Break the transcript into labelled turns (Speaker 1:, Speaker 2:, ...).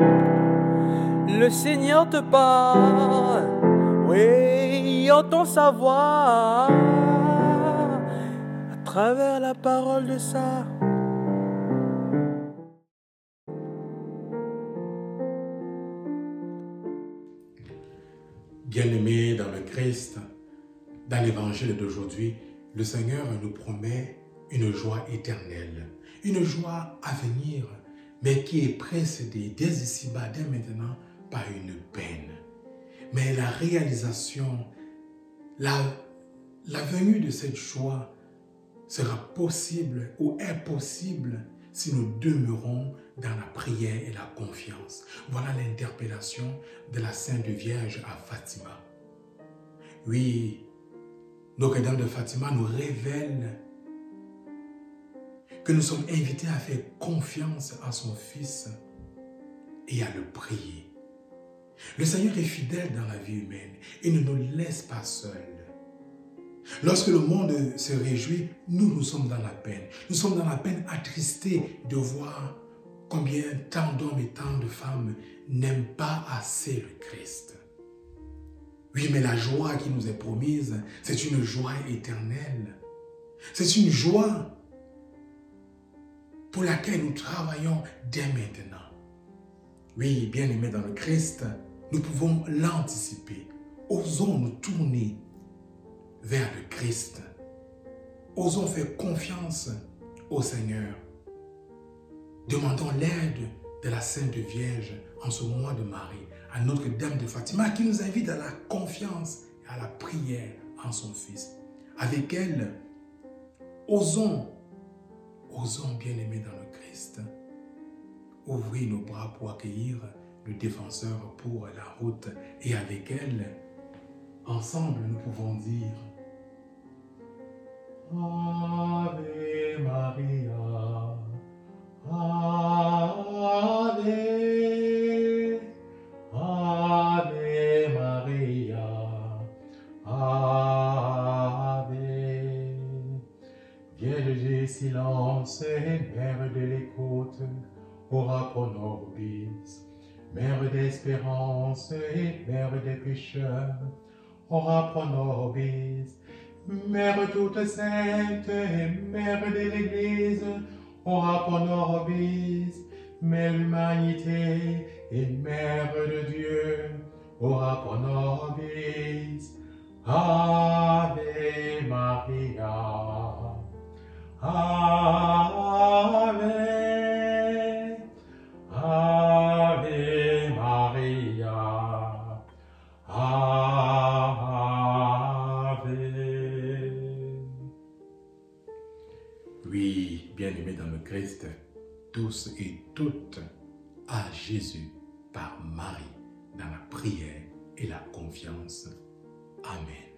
Speaker 1: Le Seigneur te parle, oui, entend sa voix à travers la parole de ça.
Speaker 2: Bien-aimés dans le Christ, dans l'évangile d'aujourd'hui, le Seigneur nous promet une joie éternelle, une joie à venir, mais qui est précédée dès ici-bas, dès maintenant, par une peine. Mais la réalisation, la, la venue de cette joie sera possible ou impossible si nous demeurons dans la prière et la confiance. Voilà l'interpellation de la Sainte Vierge à Fatima. Oui, Notre-Dame de Fatima nous révèle que nous sommes invités à faire confiance à son Fils et à le prier. Le Seigneur est fidèle dans la vie humaine et ne nous laisse pas seuls. Lorsque le monde se réjouit, nous, nous sommes dans la peine. Nous sommes dans la peine attristés de voir combien tant d'hommes et tant de femmes n'aiment pas assez le Christ. Oui, mais la joie qui nous est promise, c'est une joie éternelle. C'est une joie pour laquelle nous travaillons dès maintenant. Oui, bien aimés dans le Christ, nous pouvons l'anticiper. Osons nous tourner vers le Christ. Osons faire confiance au Seigneur. Demandons l'aide de la Sainte Vierge en ce mois de Marie, à Notre-Dame de Fatima, qui nous invite à la confiance et à la prière en son Fils. Avec elle, osons, osons bien aimer dans le Christ, ouvrir nos bras pour accueillir le défenseur pour la route et avec elle, ensemble, nous pouvons dire Ave Maria, Du silence et mère de l'écoute, ora pro nobis, mère d'espérance et mère des pécheurs, ora pro nobis, Mère toute sainte et Mère de l'Église, ora pro nobis, Mère l'humanité et Mère de Dieu, ora pro nobis. Ave dans le Christ, tous et toutes, à Jésus par Marie, dans la prière et la confiance. Amen.